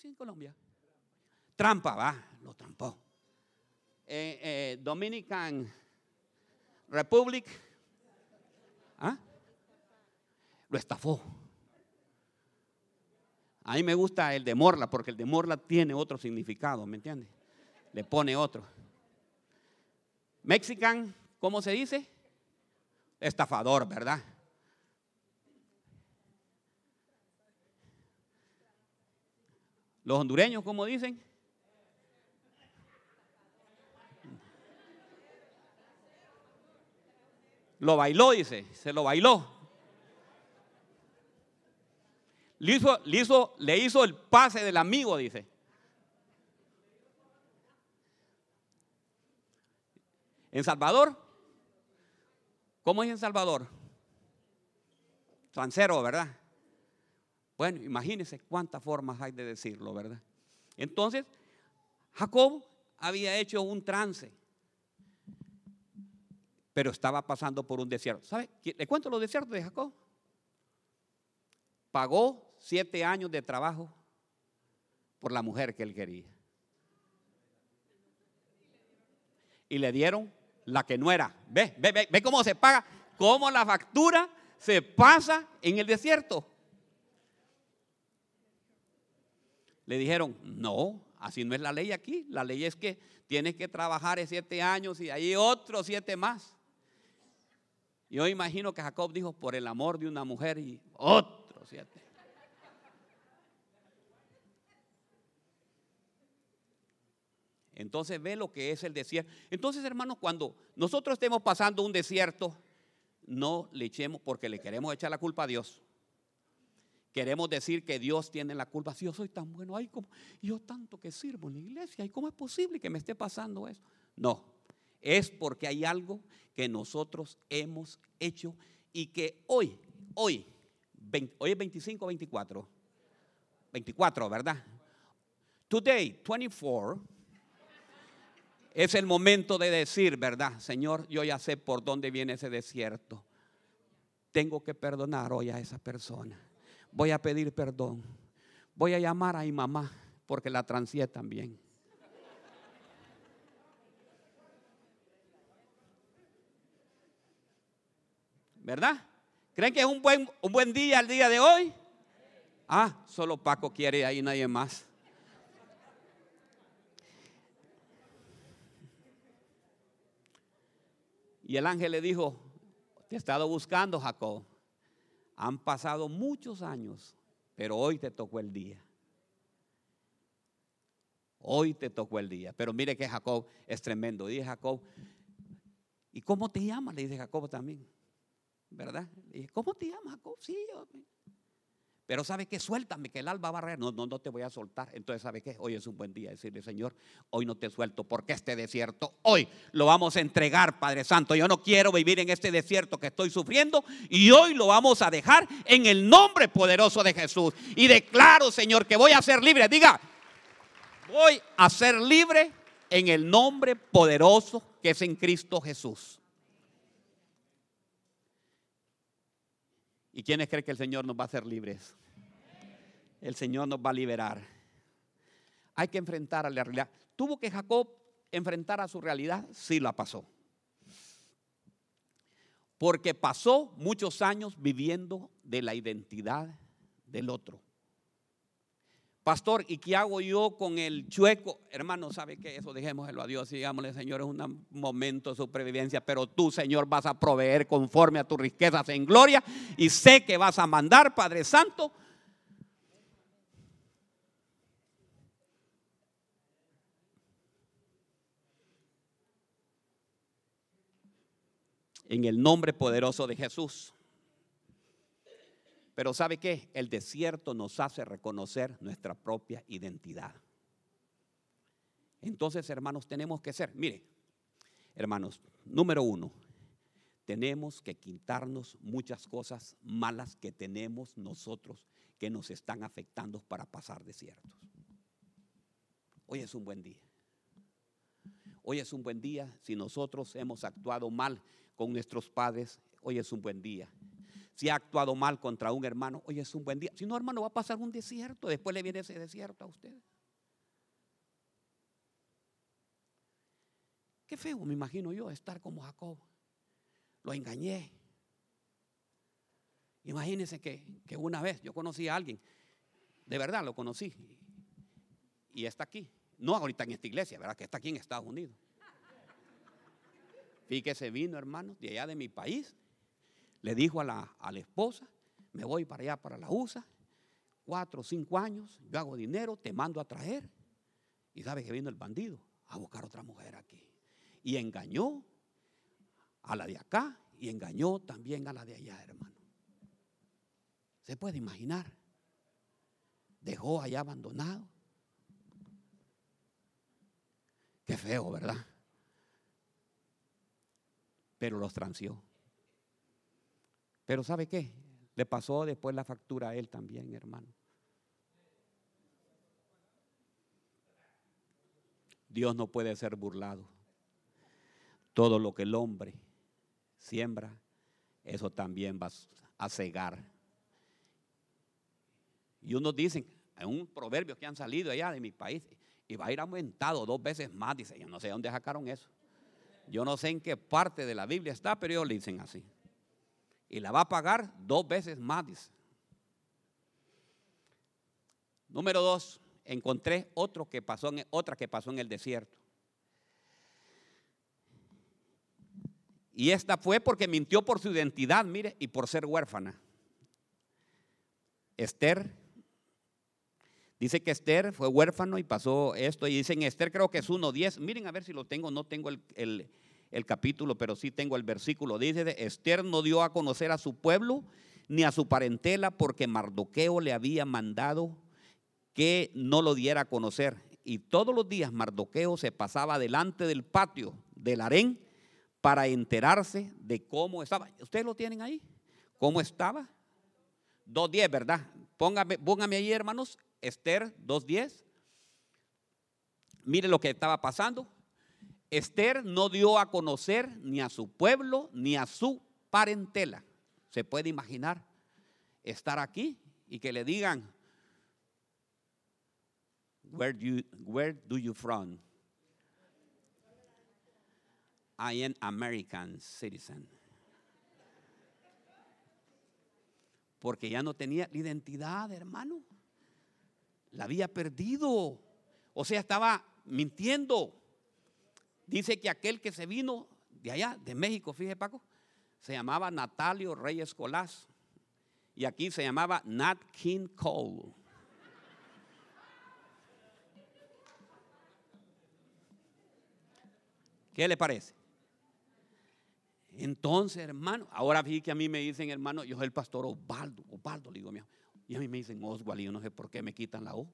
así en Colombia? Trampa, va, lo trampó. Eh, eh, Dominican Republic, ¿ah? lo estafó. A mí me gusta el de Morla, porque el de Morla tiene otro significado, ¿me entiendes? Le pone otro. Mexican, ¿cómo se dice? Estafador, ¿verdad? Los hondureños, ¿cómo dicen? Lo bailó, dice, se lo bailó. Le hizo, le hizo, el pase del amigo, dice. En Salvador, ¿cómo es en Salvador? Trancero, ¿verdad? Bueno, imagínense cuántas formas hay de decirlo, ¿verdad? Entonces, Jacob había hecho un trance, pero estaba pasando por un desierto. ¿Sabe? ¿Le cuento los desiertos de Jacob? Pagó siete años de trabajo por la mujer que él quería. Y le dieron la que no era. Ve, ve, ve, ve cómo se paga, cómo la factura se pasa en el desierto. Le dijeron, no, así no es la ley aquí. La ley es que tienes que trabajar siete años y ahí otros siete más. Yo imagino que Jacob dijo, por el amor de una mujer y otros siete. Entonces ve lo que es el desierto. Entonces, hermanos, cuando nosotros estemos pasando un desierto, no le echemos porque le queremos echar la culpa a Dios. Queremos decir que Dios tiene la culpa. Si yo soy tan bueno, ay, como, yo tanto que sirvo en la iglesia, ¿y cómo es posible que me esté pasando eso? No, es porque hay algo que nosotros hemos hecho y que hoy, hoy, hoy es 25 24, 24, ¿verdad? Today, 24, es el momento de decir, ¿verdad? Señor, yo ya sé por dónde viene ese desierto. Tengo que perdonar hoy a esa persona voy a pedir perdón. Voy a llamar a mi mamá porque la transié también. ¿Verdad? ¿Creen que es un buen, un buen día el día de hoy? Ah, solo Paco quiere, ahí nadie más. Y el ángel le dijo, te he estado buscando, Jacob. Han pasado muchos años, pero hoy te tocó el día. Hoy te tocó el día. Pero mire que Jacob es tremendo. Dice Jacob, ¿y cómo te llamas? Le dice Jacob también. ¿Verdad? Le dije, ¿cómo te llamas, Jacob? Sí, yo. Pero ¿sabe qué? Suéltame, que el alba va a No, no, no te voy a soltar. Entonces, ¿sabe qué? Hoy es un buen día decirle, Señor, hoy no te suelto porque este desierto, hoy lo vamos a entregar, Padre Santo. Yo no quiero vivir en este desierto que estoy sufriendo y hoy lo vamos a dejar en el nombre poderoso de Jesús. Y declaro, Señor, que voy a ser libre. Diga, voy a ser libre en el nombre poderoso que es en Cristo Jesús. ¿Y quiénes creen que el Señor nos va a hacer libres? El Señor nos va a liberar. Hay que enfrentar a la realidad. ¿Tuvo que Jacob enfrentar a su realidad? Sí la pasó. Porque pasó muchos años viviendo de la identidad del otro. Pastor, ¿y qué hago yo con el chueco? Hermano, ¿sabe qué? Eso dejémoslo a Dios y digámosle, Señor, es un momento de supervivencia, pero tú, Señor, vas a proveer conforme a tus riquezas en gloria y sé que vas a mandar, Padre Santo. En el nombre poderoso de Jesús. Pero ¿sabe qué? El desierto nos hace reconocer nuestra propia identidad. Entonces, hermanos, tenemos que ser, mire, hermanos, número uno, tenemos que quitarnos muchas cosas malas que tenemos nosotros que nos están afectando para pasar desiertos. Hoy es un buen día. Hoy es un buen día si nosotros hemos actuado mal con nuestros padres. Hoy es un buen día si ha actuado mal contra un hermano, hoy es un buen día. Si no, hermano, va a pasar un desierto, después le viene ese desierto a usted. Qué feo, me imagino yo, estar como Jacob. Lo engañé. Imagínense que, que una vez yo conocí a alguien, de verdad lo conocí, y está aquí. No ahorita en esta iglesia, ¿verdad? Que está aquí en Estados Unidos. Fíjese, vino, hermano, de allá de mi país. Le dijo a la, a la esposa, me voy para allá, para la USA, cuatro o cinco años, yo hago dinero, te mando a traer. Y sabe que vino el bandido a buscar otra mujer aquí. Y engañó a la de acá y engañó también a la de allá, hermano. Se puede imaginar. Dejó allá abandonado. Qué feo, ¿verdad? Pero los transió. Pero ¿sabe qué? Le pasó después la factura a él también, hermano. Dios no puede ser burlado. Todo lo que el hombre siembra, eso también va a cegar. Y unos dicen, hay un proverbio que han salido allá de mi país, y va a ir aumentado dos veces más. Dice, yo no sé dónde sacaron eso. Yo no sé en qué parte de la Biblia está, pero ellos le dicen así. Y la va a pagar dos veces más, dice. Número dos, encontré otro que pasó en, otra que pasó en el desierto. Y esta fue porque mintió por su identidad, mire, y por ser huérfana. Esther, dice que Esther fue huérfano y pasó esto. Y dicen Esther, creo que es 1.10. Miren a ver si lo tengo, no tengo el, el, capítulo, pero sí tengo el versículo. Dice, Esther no dio a conocer a su pueblo ni a su parentela porque Mardoqueo le había mandado que no lo diera a conocer. Y todos los días Mardoqueo se pasaba delante del patio del harén para enterarse de cómo estaba. ¿Ustedes lo tienen ahí? ¿Cómo estaba? 2.10, ¿verdad? Póngame, póngame ahí, hermanos, Esther 2.10. Mire lo que estaba pasando. Esther no dio a conocer ni a su pueblo ni a su parentela. Se puede imaginar estar aquí y que le digan, where do you, where do you from? I am American citizen. Porque ya no tenía la identidad, hermano. La había perdido. O sea, estaba mintiendo. Dice que aquel que se vino de allá, de México, fíjese Paco, se llamaba Natalio Reyes Colás. Y aquí se llamaba Nat King Cole. ¿Qué le parece? Entonces, hermano, ahora vi que a mí me dicen, hermano, yo soy el pastor Osvaldo, Osvaldo, le digo, y a mí me dicen Oswald, y yo no sé por qué me quitan la O.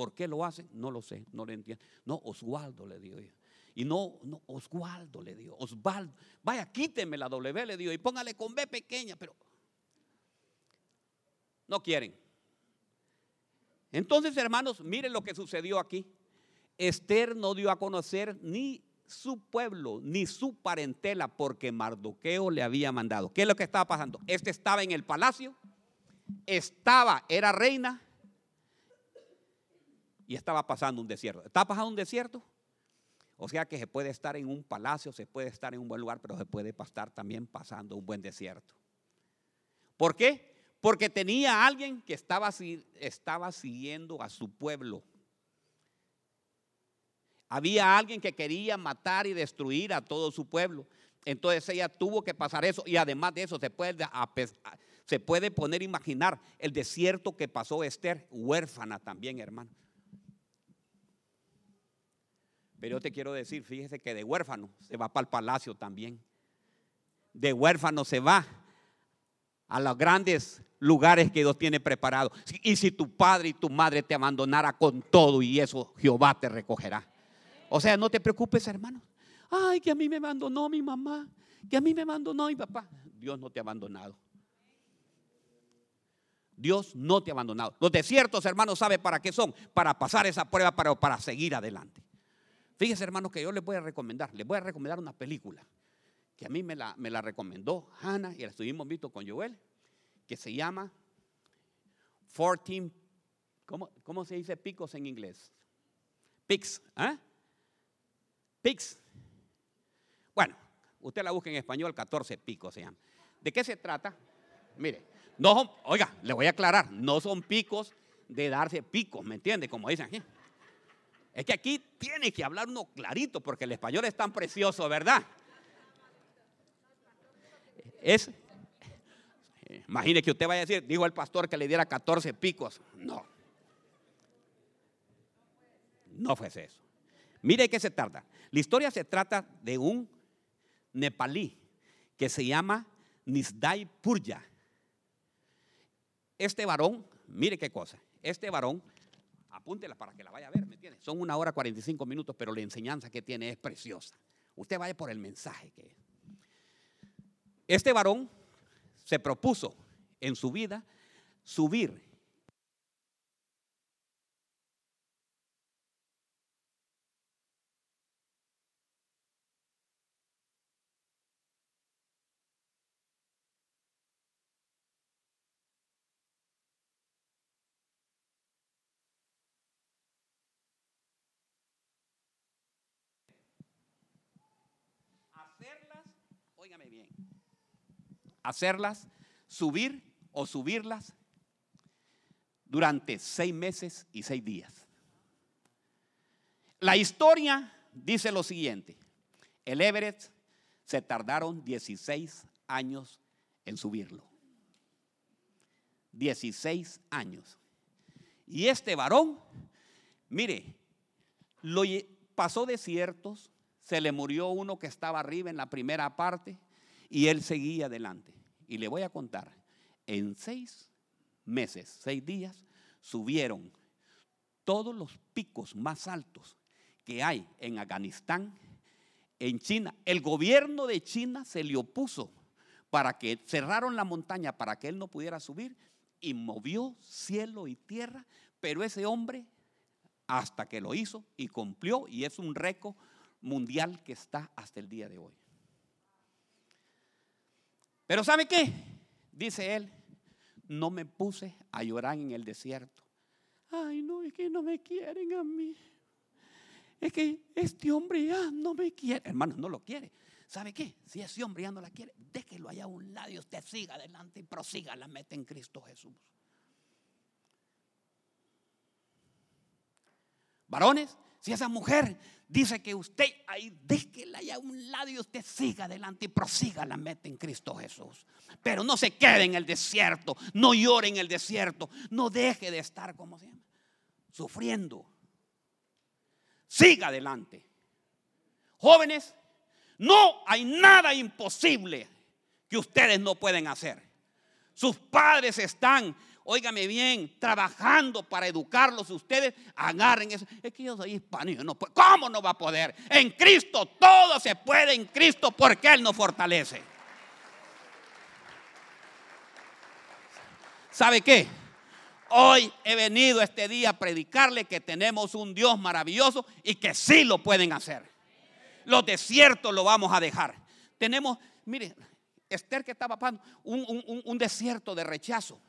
¿Por qué lo hacen? No lo sé, no lo entiendo. No, Oswaldo le digo yo. Y no, no, Oswaldo le digo, Osvaldo, vaya, quíteme la W, le digo, y póngale con B pequeña, pero no quieren. Entonces, hermanos, miren lo que sucedió aquí. Esther no dio a conocer ni su pueblo ni su parentela porque Mardoqueo le había mandado. ¿Qué es lo que estaba pasando? Este estaba en el palacio, estaba, era reina y estaba pasando un desierto. ¿Está pasando un desierto? O sea que se puede estar en un palacio, se puede estar en un buen lugar, pero se puede estar también pasando un buen desierto. ¿Por qué? Porque tenía alguien que estaba, estaba siguiendo a su pueblo. Había alguien que quería matar y destruir a todo su pueblo. Entonces ella tuvo que pasar eso. Y además de eso se puede, se puede poner imaginar el desierto que pasó Esther, huérfana también, hermano. Pero yo te quiero decir, fíjese que de huérfano se va para el palacio también. De huérfano se va a los grandes lugares que Dios tiene preparados. Y si tu padre y tu madre te abandonara con todo y eso, Jehová te recogerá. O sea, no te preocupes, hermano. Ay, que a mí me abandonó mi mamá, que a mí me abandonó mi papá. Dios no te ha abandonado. Dios no te ha abandonado. Los desiertos, hermanos, ¿sabe para qué son? Para pasar esa prueba, para, para seguir adelante. Fíjese, hermanos, que yo les voy a recomendar, les voy a recomendar una película que a mí me la, me la recomendó Hannah y la estuvimos viendo con Joel, que se llama 14, ¿cómo, cómo se dice picos en inglés? Pics, ¿ah? Pics. Bueno, usted la busca en español, 14 picos se llama. ¿De qué se trata? Mire, no oiga, le voy a aclarar, no son picos de darse picos, ¿me entiende? Como dicen aquí. Es que aquí tiene que hablar uno clarito porque el español es tan precioso, ¿verdad? Es, imagine que usted vaya a decir, dijo el pastor que le diera 14 picos. No. No fue eso. Mire qué se trata. La historia se trata de un nepalí que se llama Nisdai Purya. Este varón, mire qué cosa, este varón, apúntela para que la vaya a ver, ¿me entiende? Son una hora 45 minutos, pero la enseñanza que tiene es preciosa. Usted vaya por el mensaje que es. Este varón se propuso en su vida subir bien, hacerlas, subir o subirlas durante seis meses y seis días. La historia dice lo siguiente, el Everett se tardaron 16 años en subirlo. 16 años. Y este varón, mire, lo pasó desiertos, se le murió uno que estaba arriba en la primera parte y él seguía adelante. Y le voy a contar, en seis meses, seis días, subieron todos los picos más altos que hay en Afganistán, en China. El gobierno de China se le opuso para que cerraron la montaña para que él no pudiera subir y movió cielo y tierra, pero ese hombre hasta que lo hizo y cumplió y es un récord mundial que está hasta el día de hoy. Pero ¿sabe qué? Dice él, no me puse a llorar en el desierto. Ay, no, es que no me quieren a mí. Es que este hombre ya no me quiere. Hermanos, no lo quiere. ¿Sabe qué? Si ese hombre ya no la quiere, déjelo allá a un lado y usted siga adelante y prosiga la meta en Cristo Jesús. Varones, si esa mujer dice que usted ahí déjela allá a un lado y usted siga adelante y prosiga la meta en Cristo Jesús. Pero no se quede en el desierto, no llore en el desierto, no deje de estar, como llama? Sufriendo. Siga adelante. Jóvenes, no hay nada imposible que ustedes no pueden hacer. Sus padres están óigame bien, trabajando para educarlos, ustedes agarren eso. Es que yo soy hispano, no ¿cómo no va a poder? En Cristo todo se puede en Cristo porque Él nos fortalece. ¿Sabe qué? Hoy he venido este día a predicarle que tenemos un Dios maravilloso y que sí lo pueden hacer. Los desiertos lo vamos a dejar. Tenemos, mire, Esther que estaba pasando un, un desierto de rechazo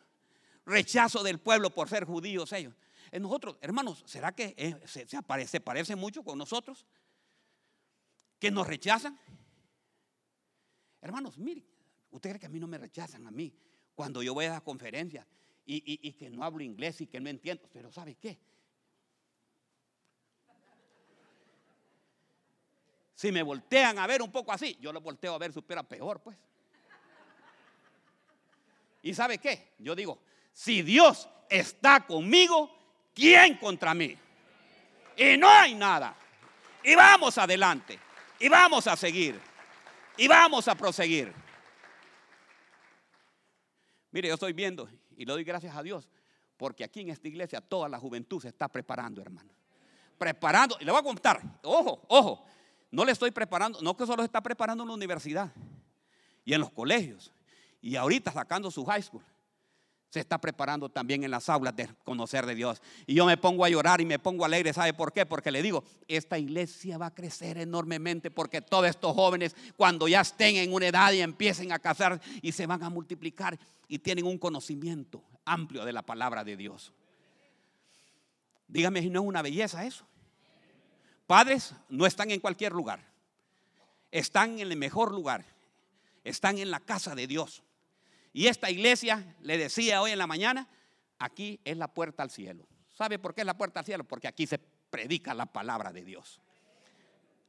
rechazo del pueblo por ser judíos ellos. En nosotros, hermanos, ¿será que eh, se, aparece, parece mucho con nosotros? ¿Que nos rechazan? Hermanos, miren, ¿usted cree que a mí no me rechazan a mí cuando yo voy a las conferencias y, y que no hablo inglés y que no entiendo? Pero ¿sabe qué? Si me voltean a ver un poco así, yo lo volteo a ver supera peor, pues. ¿Y sabe qué? Yo digo, si Dios está conmigo, ¿quién contra mí? Y no hay nada. Y vamos adelante. Y vamos a seguir. Y vamos a proseguir. Mire, yo estoy viendo y le doy gracias a Dios porque aquí en esta iglesia toda la juventud se está preparando, hermano. Preparando, y le voy a contar, ojo, ojo, no le estoy preparando, no que solo se está preparando en la universidad y en los colegios y ahorita sacando su high school se está preparando también en las aulas de conocer de Dios. Y yo me pongo a llorar y me pongo alegre. ¿Sabe por qué? Porque le digo, esta iglesia va a crecer enormemente porque todos estos jóvenes cuando ya estén en una edad y empiecen a casar y se van a multiplicar y tienen un conocimiento amplio de la palabra de Dios. Dígame si no es una belleza eso. Padres no están en cualquier lugar. Están en el mejor lugar. Están en la casa de Dios. Y esta iglesia, le decía hoy en la mañana, aquí es la puerta al cielo. ¿Sabe por qué es la puerta al cielo? Porque aquí se predica la palabra de Dios.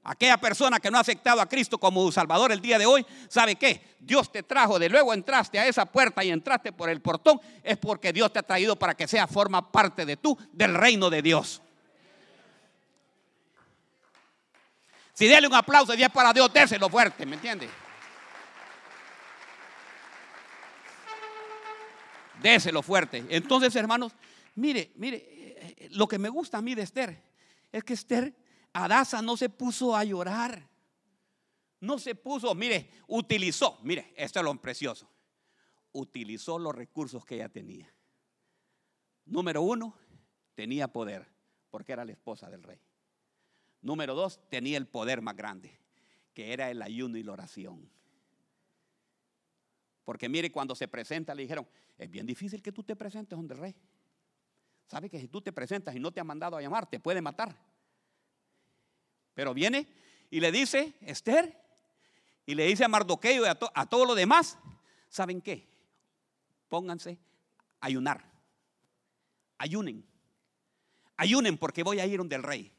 Aquella persona que no ha aceptado a Cristo como Salvador el día de hoy, ¿sabe qué? Dios te trajo, de luego entraste a esa puerta y entraste por el portón, es porque Dios te ha traído para que sea forma parte de tú, del reino de Dios. Si déle un aplauso y es para Dios, déselo fuerte, ¿me entiende? Déselo fuerte. Entonces, hermanos, mire, mire, eh, lo que me gusta a mí de Esther es que Esther Adasa no se puso a llorar. No se puso, mire, utilizó, mire, esto es lo precioso. Utilizó los recursos que ella tenía. Número uno, tenía poder, porque era la esposa del rey. Número dos, tenía el poder más grande, que era el ayuno y la oración. Porque mire, cuando se presenta, le dijeron, es bien difícil que tú te presentes donde el rey. Sabe que si tú te presentas y no te ha mandado a llamar, te puede matar. Pero viene y le dice, Esther, y le dice a Mardoqueo y a, todos los demás, ¿saben qué? Pónganse a ayunar. Ayunen. Ayunen porque voy a ir donde el rey.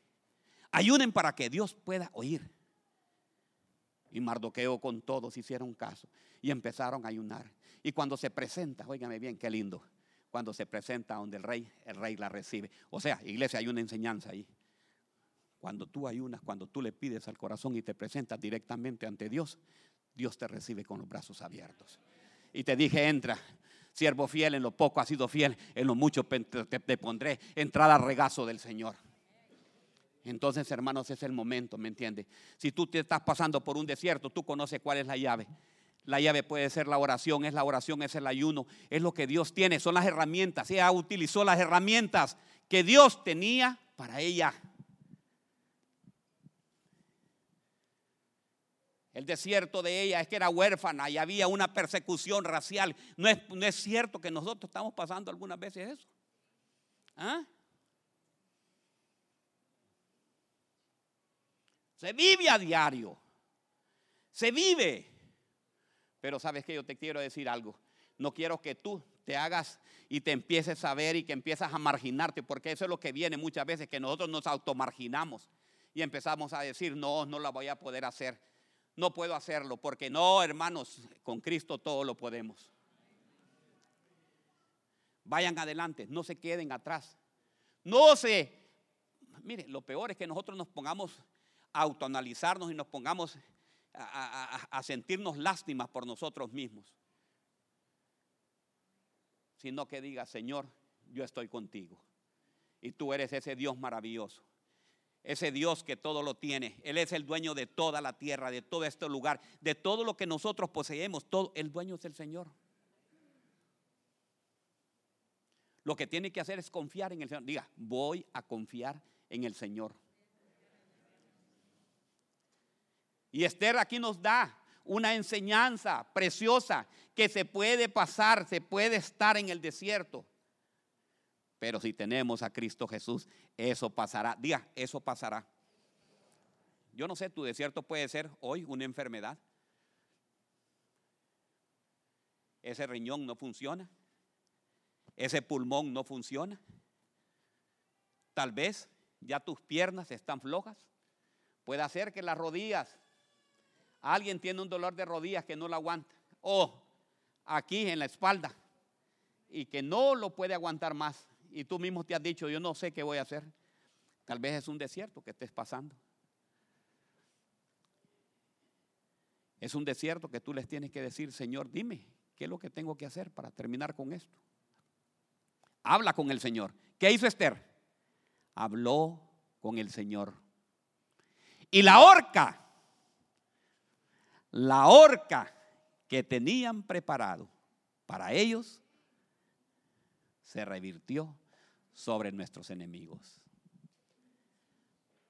Ayunen para que Dios pueda oír. Y Mardoqueo con todos hicieron caso y empezaron a ayunar. Y cuando se presenta, óigame bien, qué lindo. Cuando se presenta donde el rey, el rey la recibe. O sea, iglesia, hay una enseñanza ahí. Cuando tú ayunas, cuando tú le pides al corazón y te presentas directamente ante Dios, Dios te recibe con los brazos abiertos. Y te dije, entra, siervo fiel, en lo poco has sido fiel, en lo mucho te, te pondré, entrada al regazo del Señor. Entonces, hermanos, es el momento, ¿me entiendes? Si tú te estás pasando por un desierto, tú conoces cuál es la llave. La llave puede ser la oración, es la oración, es el ayuno, es lo que Dios tiene, son las herramientas. Ella utilizó las herramientas que Dios tenía para ella. El desierto de ella es que era huérfana y había una persecución racial. No es, no es cierto que nosotros estamos pasando algunas veces eso. ¿Ah? Se vive a diario. Se vive. Pero sabes que yo te quiero decir algo. No quiero que tú te hagas y te empieces a ver y que empiezas a marginarte, porque eso es lo que viene muchas veces, que nosotros nos automarginamos y empezamos a decir, no, no la voy a poder hacer. No puedo hacerlo, porque no, hermanos, con Cristo todo lo podemos. Vayan adelante, no se queden atrás. No se... Mire, lo peor es que nosotros nos pongamos autoanalizarnos y nos pongamos a, sentirnos lástimas por nosotros mismos, sino que diga, Señor, yo estoy contigo. Y tú eres ese Dios maravilloso. Ese Dios que todo lo tiene. Él es el dueño de toda la tierra, de todo este lugar, de todo lo que nosotros poseemos. Todo, el dueño es el Señor. Lo que tiene que hacer es confiar en el Señor. Diga, voy a confiar en el Señor. Y Esther aquí nos da una enseñanza preciosa que se puede pasar, se puede estar en el desierto. Pero si tenemos a Cristo Jesús, eso pasará. Diga, eso pasará. Yo no sé, tu desierto puede ser hoy una enfermedad. Ese riñón no funciona. Ese pulmón no funciona. Tal vez ya tus piernas están flojas. Puede ser que las rodillas Alguien tiene un dolor de rodillas que no lo aguanta. O aquí en la espalda. Y que no lo puede aguantar más. Y tú mismo te has dicho, yo no sé qué voy a hacer. Tal vez es un desierto que estés pasando. Es un desierto que tú les tienes que decir, Señor, dime, ¿qué es lo que tengo que hacer para terminar con esto? Habla con el Señor. ¿Qué hizo Esther? Habló con el Señor. Y la horca la horca que tenían preparado para ellos se revirtió sobre nuestros enemigos.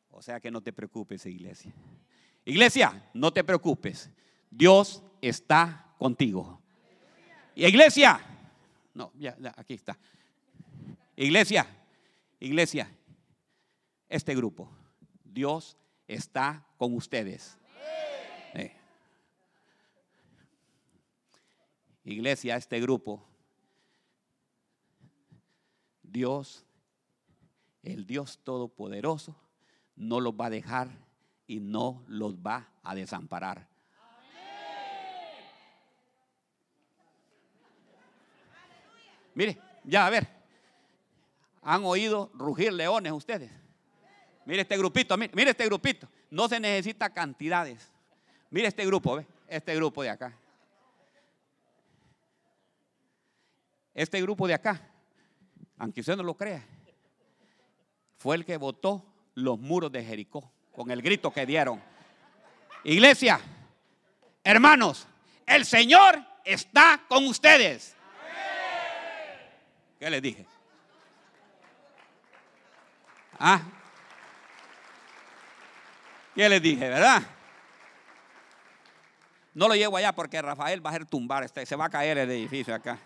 O sea que no te preocupes, iglesia. Iglesia, no te preocupes. Dios está contigo. Y iglesia, no, ya, aquí está. Iglesia, iglesia, este grupo, Dios está con ustedes. Eh. Iglesia, este grupo, Dios, el Dios Todopoderoso, no los va a dejar y no los va a desamparar. Mire, ya a ver, han oído rugir leones ustedes. Mire este grupito, mire, este grupito. No se necesita cantidades. Mire este grupo, ¿ve? Este grupo de acá. Este grupo de acá, aunque usted no lo crea, fue el que votó los muros de Jericó con el grito que dieron. Iglesia, hermanos, el Señor está con ustedes. ¿Qué les dije? Ah. ¿Qué les dije, verdad? No lo llevo allá porque Rafael va a hacer tumbar, este, se va a caer el edificio acá.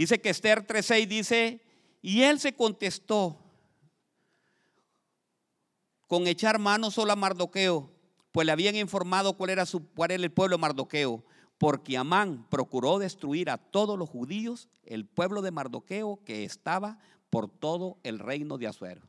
Dice que Esther 3.6 dice, y él se contestó con echar mano solo a Mardoqueo, pues le habían informado cuál era, su, cuál era el pueblo de Mardoqueo, porque Amán procuró destruir a todos los judíos, el pueblo de Mardoqueo que estaba por todo el reino de Azuero.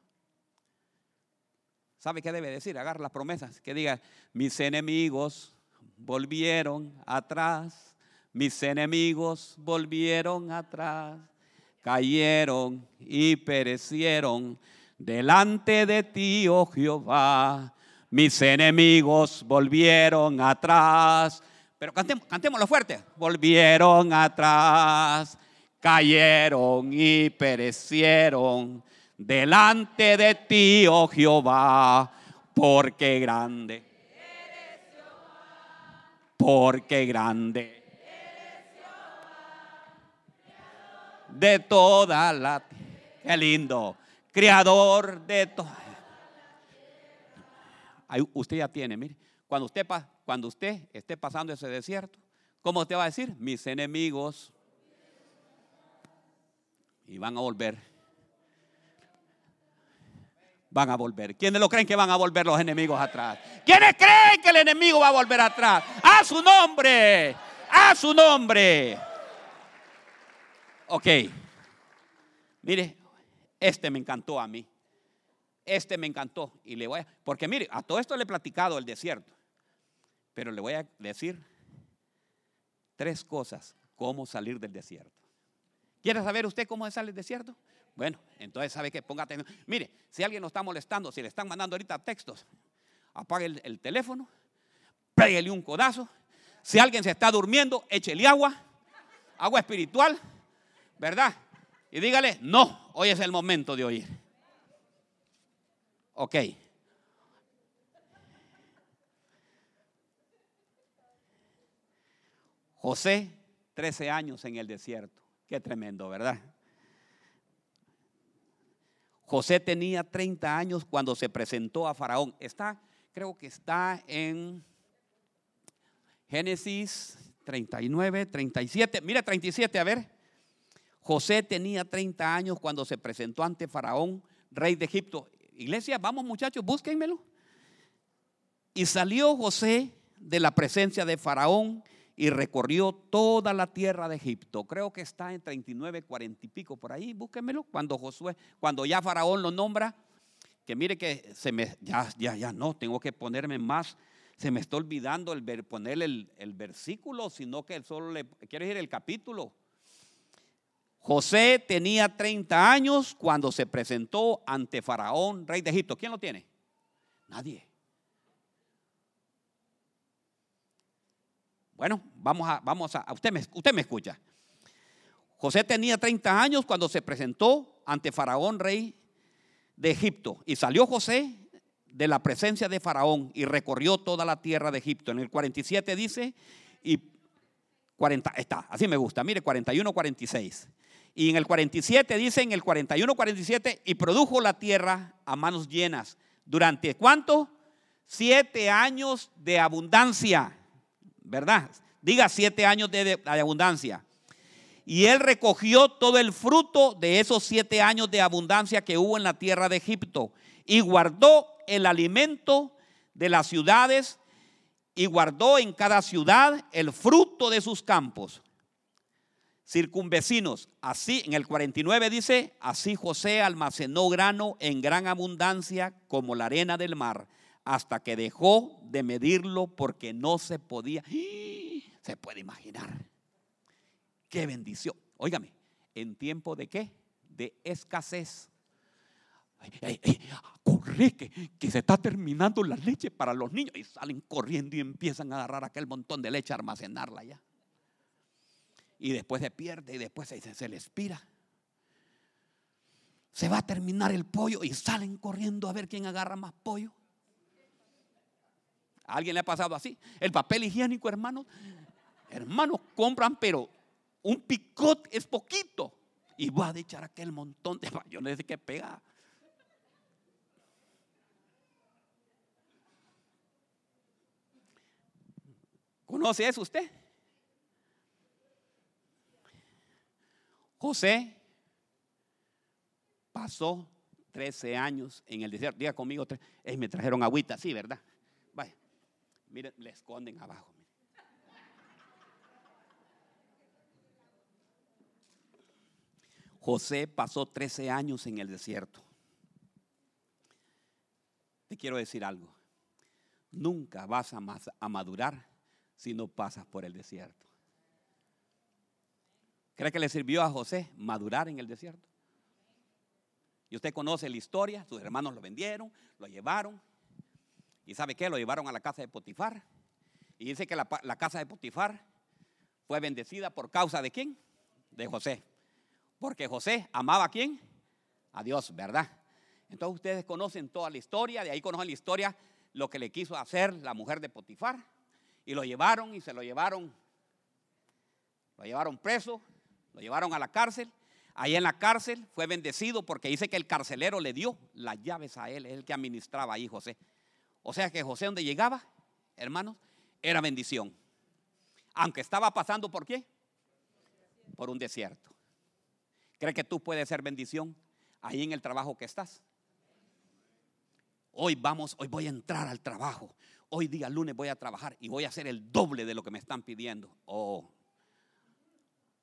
¿Sabe qué debe decir? Agarra las promesas, que diga, mis enemigos volvieron atrás mis enemigos volvieron atrás, cayeron y perecieron delante de ti, oh Jehová. Mis enemigos volvieron atrás. Pero cantemos, cantémoslo fuerte. Volvieron atrás, cayeron y perecieron delante de ti, oh Jehová, porque grande. Porque grande de toda la Qué lindo. Creador de todo. Usted ya tiene, mire. Cuando usted, cuando usted esté pasando ese desierto, ¿cómo usted va a decir? Mis enemigos. Y van a volver. Van a volver. ¿Quiénes lo creen que van a volver los enemigos atrás? ¿Quiénes creen que el enemigo va a volver atrás? A su nombre. A su nombre. Ok. Mire, este me encantó a mí. Este me encantó. Y le voy a, porque mire, a todo esto le he platicado el desierto. Pero le voy a decir tres cosas. Cómo salir del desierto. ¿Quiere saber usted cómo sale del desierto? Bueno, entonces sabe que ponga atención. Mire, si alguien lo está molestando, si le están mandando ahorita textos, apague el, teléfono, pégale un codazo. Si alguien se está durmiendo, échele agua, agua espiritual ¿verdad? Y dígale, no, hoy es el momento de oír. Ok. José, 13 años en el desierto. Qué tremendo, ¿verdad? José tenía 30 años cuando se presentó a Faraón. Está, creo que está en Génesis 39, 37. Mira 37, a ver. José tenía 30 años cuando se presentó ante Faraón, rey de Egipto. Iglesia, vamos muchachos, búsquenmelo. Y salió José de la presencia de Faraón y recorrió toda la tierra de Egipto. Creo que está en 39, 40 y pico por ahí, búsquenmelo. Cuando Josué, cuando ya Faraón lo nombra, que mire que se me, ya, ya, ya no, tengo que ponerme más, se me está olvidando el ver, poner el, el versículo, sino que solo le, quiero decir el capítulo. José tenía 30 años cuando se presentó ante Faraón, rey de Egipto. ¿Quién lo tiene? Nadie. Bueno, vamos a, vamos a, usted me, usted me escucha. José tenía 30 años cuando se presentó ante Faraón, rey de Egipto. Y salió José de la presencia de Faraón y recorrió toda la tierra de Egipto. En el 47 dice, y 40, está, así me gusta, mire, 41, 46. Y en el 47 dice, en el 41, 47, y produjo la tierra a manos llenas. ¿Durante cuánto? Siete años de abundancia, ¿verdad? Diga siete años de, de abundancia. Y él recogió todo el fruto de esos siete años de abundancia que hubo en la tierra de Egipto y guardó el alimento de las ciudades y guardó en cada ciudad el fruto de sus campos. Circunvecinos, así en el 49 dice, así José almacenó grano en gran abundancia como la arena del mar, hasta que dejó de medirlo porque no se podía. Se puede imaginar. Qué bendición. Óigame, ¿en tiempo de qué? De escasez. corre, que, que, se está terminando la leche para los niños. Y salen corriendo y empiezan a agarrar aquel montón de leche, a almacenarla ya. Y después se pierde y después se, se, se les pira. Se va a terminar el pollo y salen corriendo a ver quién agarra más pollo. ¿A alguien le ha pasado así? El papel higiénico, hermanos. Hermanos, compran, pero un picot es poquito. Y va a echar aquel montón de yo no sé qué pega. ¿Conoce eso usted? José pasó 13 años en el desierto. Diga conmigo, me trajeron agüita, sí, ¿verdad? Vaya, miren, le esconden abajo. José pasó 13 años en el desierto. Te quiero decir algo. Nunca vas a, madurar si no pasas por el desierto. ¿Cree que le sirvió a José madurar en el desierto? Y usted conoce la historia, sus hermanos lo vendieron, lo llevaron. ¿Y sabe qué? Lo llevaron a la casa de Potifar. Y dice que la, la casa de Potifar fue bendecida por causa de quién? De José. Porque José amaba a quién? A Dios, ¿verdad? Entonces ustedes conocen toda la historia, de ahí conocen la historia, lo que le quiso hacer la mujer de Potifar. Y lo llevaron y se lo llevaron, lo llevaron preso, lo llevaron a la cárcel. Ahí en la cárcel fue bendecido porque dice que el carcelero le dio las llaves a él, es el que administraba ahí José. O sea que José donde llegaba, hermanos, era bendición. Aunque estaba pasando por qué? Por un desierto. ¿Cree que tú puedes ser bendición ahí en el trabajo que estás? Hoy vamos, hoy voy a entrar al trabajo. Hoy día lunes voy a trabajar y voy a hacer el doble de lo que me están pidiendo. Oh.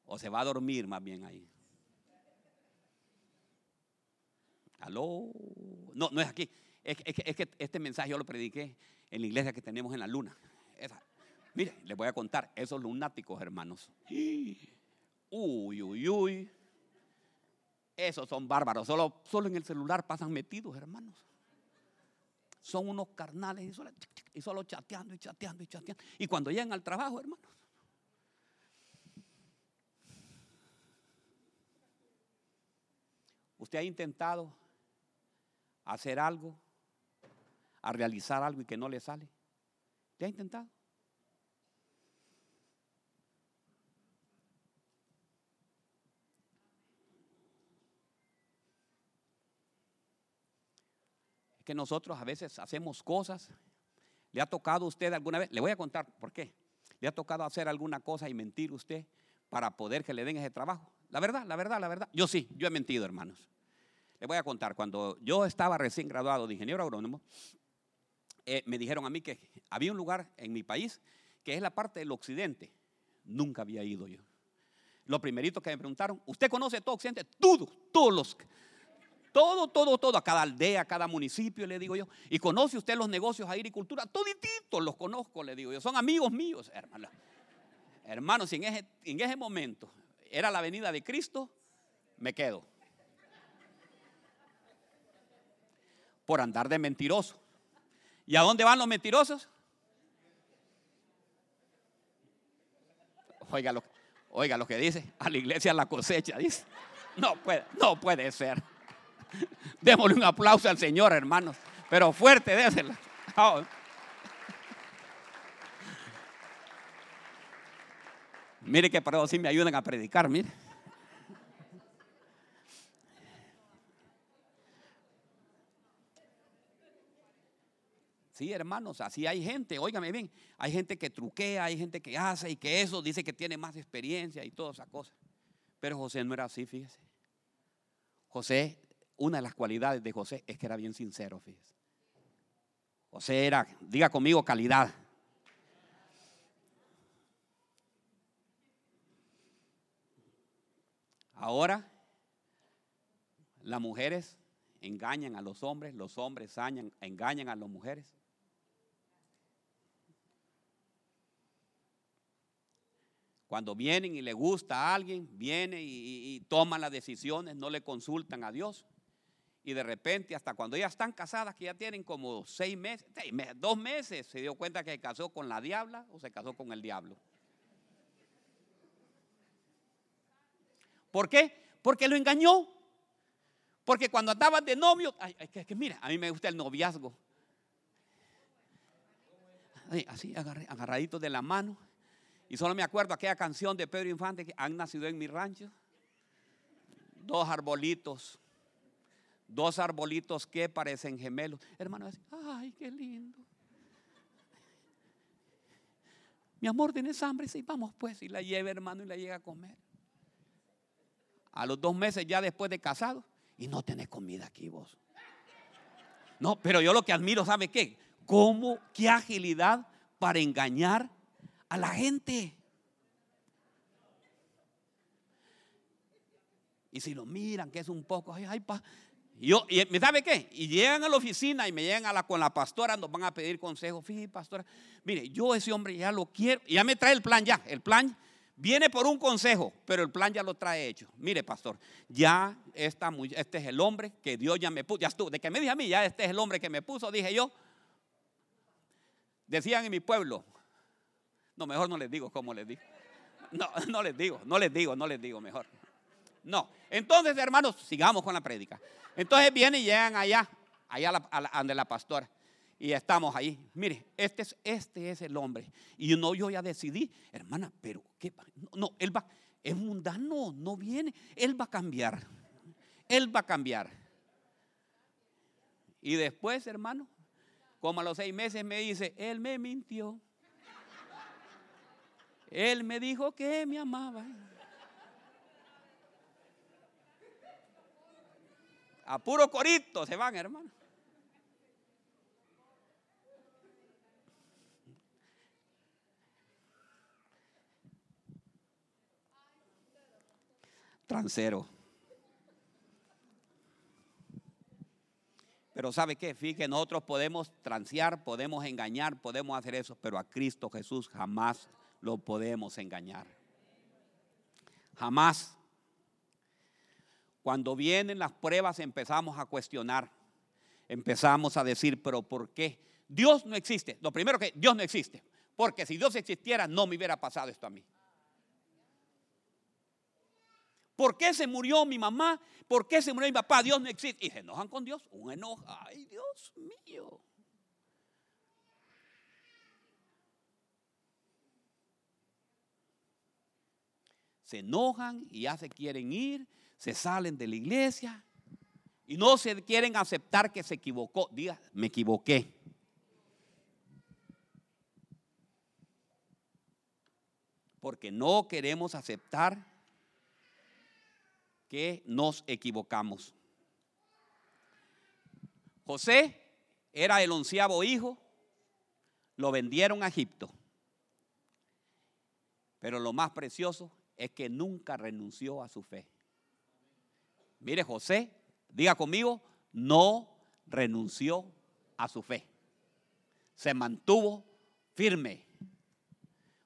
O se va a dormir más bien ahí. Aló. No, no es aquí. Es, que este mensaje yo lo prediqué en la iglesia que tenemos en la luna. mire, les voy a contar. Esos lunáticos, hermanos. Uy, uy, uy. Esos son bárbaros. Solo, solo en el celular pasan metidos, hermanos. Son unos carnales y solo chateando y chateando y chateando. Y cuando llegan al trabajo, hermanos. ¿Usted ha intentado hacer algo, a realizar algo y que no le sale? ¿Le ha intentado? que nosotros a veces hacemos cosas. ¿Le ha tocado a usted alguna vez? Le voy a contar por qué. ¿Le ha tocado hacer alguna cosa y mentir usted para poder que le den ese trabajo? La verdad, la verdad, la verdad. Yo sí, yo he mentido, hermanos. Le voy a contar, cuando yo estaba recién graduado de ingeniero agrónomo, eh, me dijeron a mí que había un lugar en mi país que es la parte del occidente. Nunca había ido yo. Lo primerito que me preguntaron, ¿usted conoce todo Occidente? Todo, todos los, todo, todo, todo, a cada aldea, a cada municipio, le digo yo. Y conoce usted los negocios, agricultura, todititos los conozco, le digo yo. Son amigos míos, hermano. Hermanos, si en ese, en ese momento era la venida de Cristo, me quedo. Por andar de mentiroso. ¿Y a dónde van los mentirosos? Oiga lo, oiga lo que dice, a la iglesia la cosecha, dice. No puede, no puede ser. Démosle un aplauso al Señor, hermanos. Pero fuerte, désela. Oh. Mire que para sí me ayudan a predicar, mire. Sí, hermanos, así hay gente, óigame bien, hay gente que truquea, hay gente que hace y que eso dice que tiene más experiencia y todas esas cosas. Pero José no era así, fíjese. José, una de las cualidades de José es que era bien sincero, fíjese. José era, diga conmigo, calidad. Ahora, las mujeres engañan a los hombres, los hombres engañan a las mujeres. Cuando vienen y le gusta a alguien, viene y, toman las decisiones, no le consultan a Dios. Y de repente, hasta cuando ya están casadas, que ya tienen como seis meses, dos meses, se dio cuenta que se casó con la diabla o se casó con el diablo. ¿Por qué? Porque lo engañó. Porque cuando andaban de novio, mira, a mí me gusta el noviazgo. Así, agarraditos de la mano. Y solo me acuerdo aquella canción de Pedro Infante que han nacido en mi rancho. Dos arbolitos. Dos arbolitos que parecen gemelos. Hermano, ay, qué lindo. Mi amor, ¿tienes hambre? Sí, vamos pues. Y la lleva, hermano, y la llega a comer. A los dos meses ya después de casado. Y no tenés comida aquí vos. No, pero yo lo que admiro, ¿sabe qué? ¿Cómo, qué agilidad para engañar a la gente. Y si lo miran, que es un poco, ay, ay, pa. Yo, y ¿me sabe qué? Y llegan a la oficina y me llegan la, con la pastora, nos van a pedir consejo. Fíjate, pastora, mire, yo ese hombre ya lo quiero, ya me trae el plan ya. El plan viene por un consejo, pero el plan ya lo trae hecho. Mire, pastor, ya muy, este es el hombre que Dios ya me puso, ya estuvo, de que me dije a mí, ya este es el hombre que me puso, dije yo. Decían en mi pueblo, no, mejor no les digo cómo les digo. No, no les digo, no les digo, no les digo mejor. No. Entonces, hermanos, sigamos con la prédica. Entonces vienen y llegan allá, allá a la, la pastora. Y estamos ahí. Mire, este es, este es el hombre. Y no, yo ya decidí, hermana, pero ¿qué? No, él va, es mundano, no viene. Él va a cambiar. Él va a cambiar. Y después, hermano, como a los seis meses me dice, él me mintió. Él me dijo que me amaba. A puro corito se van, hermano. Transero. Pero ¿sabe qué? Fíjense, nosotros podemos transear, podemos engañar, podemos hacer eso, pero a Cristo Jesús jamás lo podemos engañar. Jamás. Cuando vienen las pruebas empezamos a cuestionar, empezamos a decir, pero ¿por qué? Dios no existe. Lo primero que Dios no existe, porque si Dios existiera no me hubiera pasado esto a mí. ¿Por qué se murió mi mamá? ¿Por qué se murió mi papá? Dios no existe. Y se enojan con Dios. Un enojo. Ay, Dios mío. Se enojan y ya se quieren ir, se salen de la iglesia y no se quieren aceptar que se equivocó. Diga, me equivoqué. Porque no queremos aceptar que nos equivocamos. José era el onceavo hijo, lo vendieron a Egipto. Pero lo más precioso es que nunca renunció a su fe. Mire, José, diga conmigo, no renunció a su fe. Se mantuvo firme.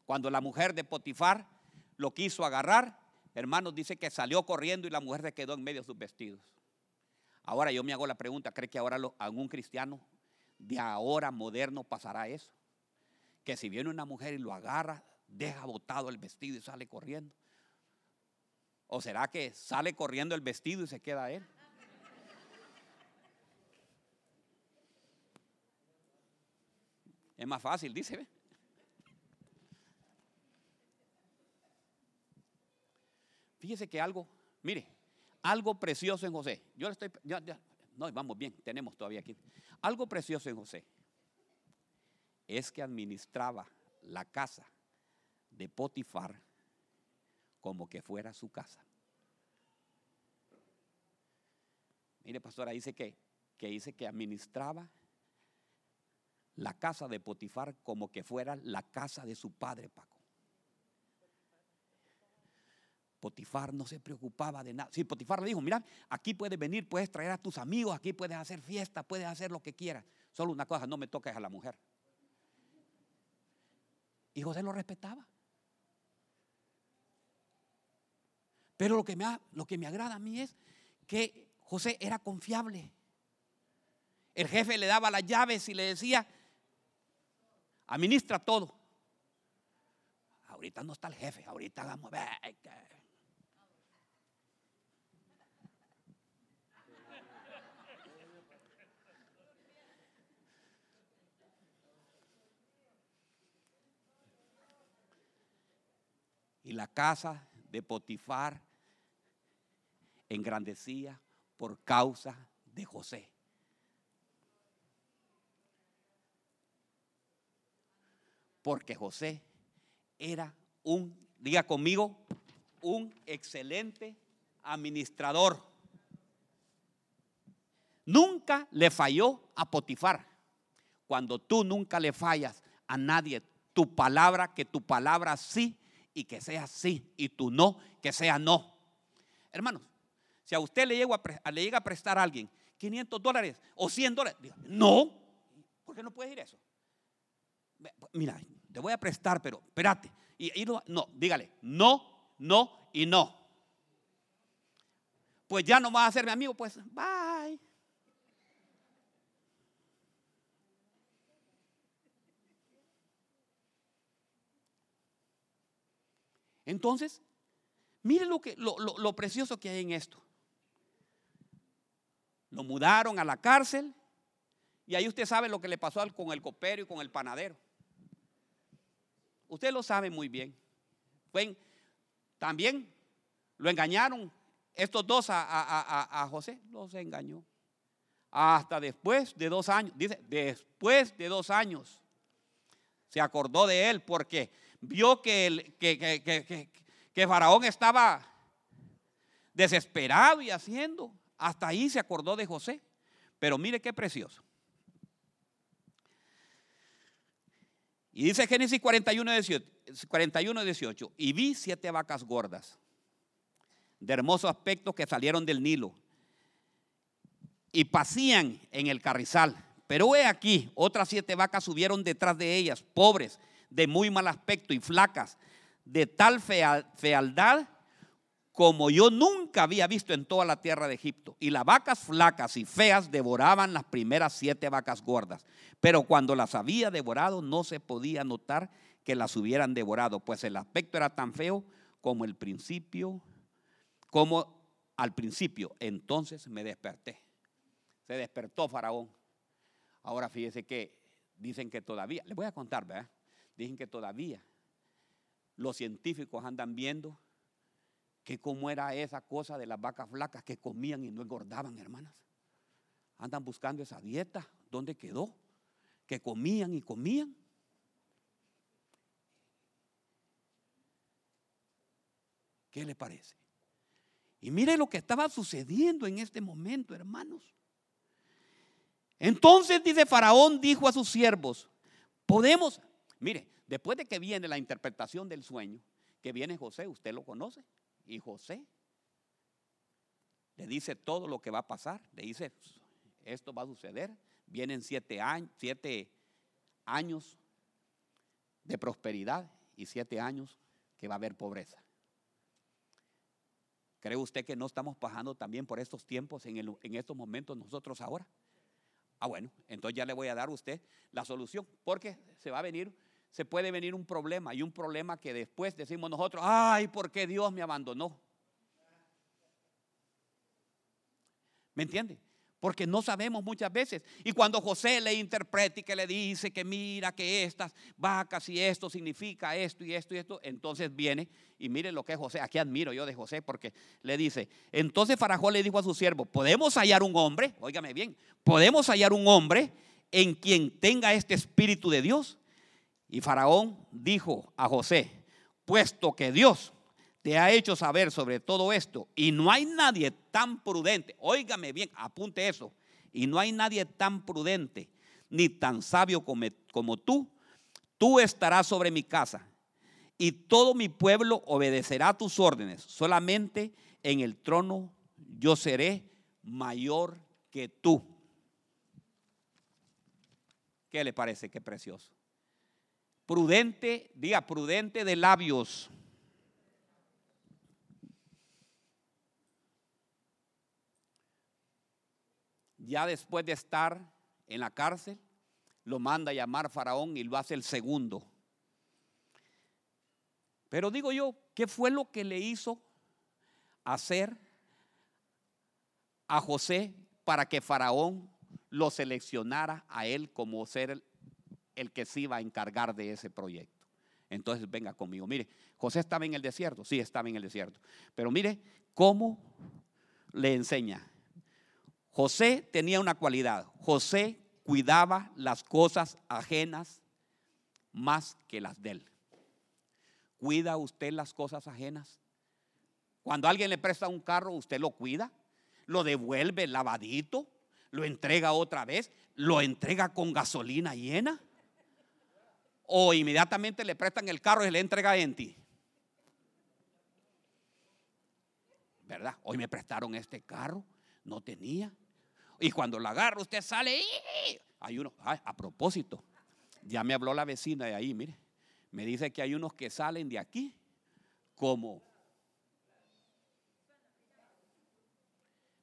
Cuando la mujer de Potifar lo quiso agarrar, hermanos, dice que salió corriendo y la mujer se quedó en medio de sus vestidos. Ahora yo me hago la pregunta, ¿cree que ahora algún cristiano de ahora moderno pasará eso? Que si viene una mujer y lo agarra, deja botado el vestido y sale corriendo. ¿O será que sale corriendo el vestido y se queda él? Es más fácil, dice. Fíjese que algo, mire, algo precioso en José. Yo le estoy, no, vamos bien, tenemos todavía aquí. Algo precioso en José es que administraba la casa de Potifar como que fuera su casa. Mire, pastora, dice que, que dice que administraba la casa de Potifar como que fuera la casa de su padre, Paco. Potifar no se preocupaba de nada. Si Potifar le dijo, mira, aquí puedes venir, puedes traer a tus amigos, aquí puedes hacer fiesta, puedes hacer lo que quieras. Solo una cosa, no me toques a la mujer. Y José lo respetaba. Pero lo que me, lo que me agrada a mí es que José era confiable. El jefe le daba las llaves y le decía, administra todo. Ahorita no está el jefe, ahorita vamos a ver. Y la casa de Potifar engrandecía por causa de José. Porque José era un, diga conmigo, un excelente administrador. Nunca le falló a Potifar. Cuando tú nunca le fallas a nadie, tu palabra, que tu palabra sí y que sea sí, y tu no, que sea no. Hermanos, si a usted le llega a, prestar a alguien 500 dólares o 100 dólares, no, ¿por qué no puede ir eso? Mira, te voy a prestar, pero espérate. Y, no, dígale, no, no y no. Pues ya no vas a ser mi amigo, pues bye. Entonces, mire lo, precioso que hay en esto. Lo mudaron a la cárcel y ahí usted sabe lo que le pasó con el copero y con el panadero. Usted lo sabe muy bien. también lo engañaron estos dos a, José, los engañó. Hasta después de dos años, dice, después de dos años, se acordó de él porque vio que, el, que, Faraón estaba desesperado y haciendo. Hasta ahí se acordó de José. Pero mire qué precioso. Y dice Génesis 41, 18, 41, 18, y vi siete vacas gordas, de hermoso aspecto que salieron del Nilo, y pasían en el carrizal. Pero he aquí, otras siete vacas subieron detrás de ellas, pobres, de muy mal aspecto y flacas, de tal fealdad como yo nunca había visto en toda la tierra de Egipto. Y las vacas flacas y feas devoraban las primeras siete vacas gordas. Pero cuando las había devorado no se podía notar que las hubieran devorado, pues el aspecto era tan feo como el principio, como al principio. Entonces me desperté. Se despertó Faraón. Ahora fíjese que dicen que todavía, les voy a contar, ¿verdad? Dicen que todavía los científicos andan viendo que cómo era esa cosa de las vacas flacas que comían y no engordaban, hermanas. Andan buscando esa dieta, ¿dónde quedó? Que comían y comían. ¿Qué le parece? Y mire lo que estaba sucediendo en este momento, hermanos. Entonces dice Faraón, dijo a sus siervos, podemos, Mire, después de que viene la interpretación del sueño, que viene José, usted lo conoce, y José le dice todo lo que va a pasar, le dice, esto va a suceder, vienen siete años, de prosperidad y siete años que va a haber pobreza. ¿Cree usted que no estamos pasando también por estos tiempos en, en estos momentos nosotros ahora? Ah, bueno, entonces ya le voy a dar a usted la solución, porque se va a venir se puede venir un problema y un problema que después decimos nosotros, ay, ¿por qué Dios me abandonó? ¿Me entiende? porque no sabemos muchas veces. Y cuando José le interpreta y que le dice que mira que estas vacas y esto significa esto y esto y esto, entonces viene y miren lo que es José. Aquí admiro yo de José porque le dice, entonces Faraón le dijo a su siervo, podemos hallar un hombre, óigame bien, podemos hallar un hombre en quien tenga este espíritu de Dios. Y Faraón dijo a José, puesto que Dios te ha hecho saber sobre todo esto y no hay nadie tan prudente, óigame bien, apunte eso, y no hay nadie tan prudente ni tan sabio como, como tú, tú estarás sobre mi casa y todo mi pueblo obedecerá tus órdenes, solamente en el trono yo seré mayor que tú. ¿Qué le parece? Qué precioso. Prudente, diga prudente de labios ya después de estar en la cárcel, lo manda a llamar Faraón y lo hace el segundo. Pero digo yo, ¿qué fue lo que le hizo hacer a José para que Faraón lo seleccionara a él como ser el, que se iba a encargar de ese proyecto? Entonces venga conmigo. Mire, José estaba en el desierto, sí estaba en el desierto. Pero mire cómo le enseña. José tenía una cualidad. José cuidaba las cosas ajenas más que las de él. ¿Cuida usted las cosas ajenas? Cuando alguien le presta un carro, usted lo cuida, lo devuelve lavadito, lo entrega otra vez, lo entrega con gasolina llena. O inmediatamente le prestan el carro y le entrega en ti. ¿Verdad? Hoy me prestaron este carro, no tenía. Y cuando la agarra, usted sale. Hay uno, a propósito, ya me habló la vecina de ahí, mire. Me dice que hay unos que salen de aquí como.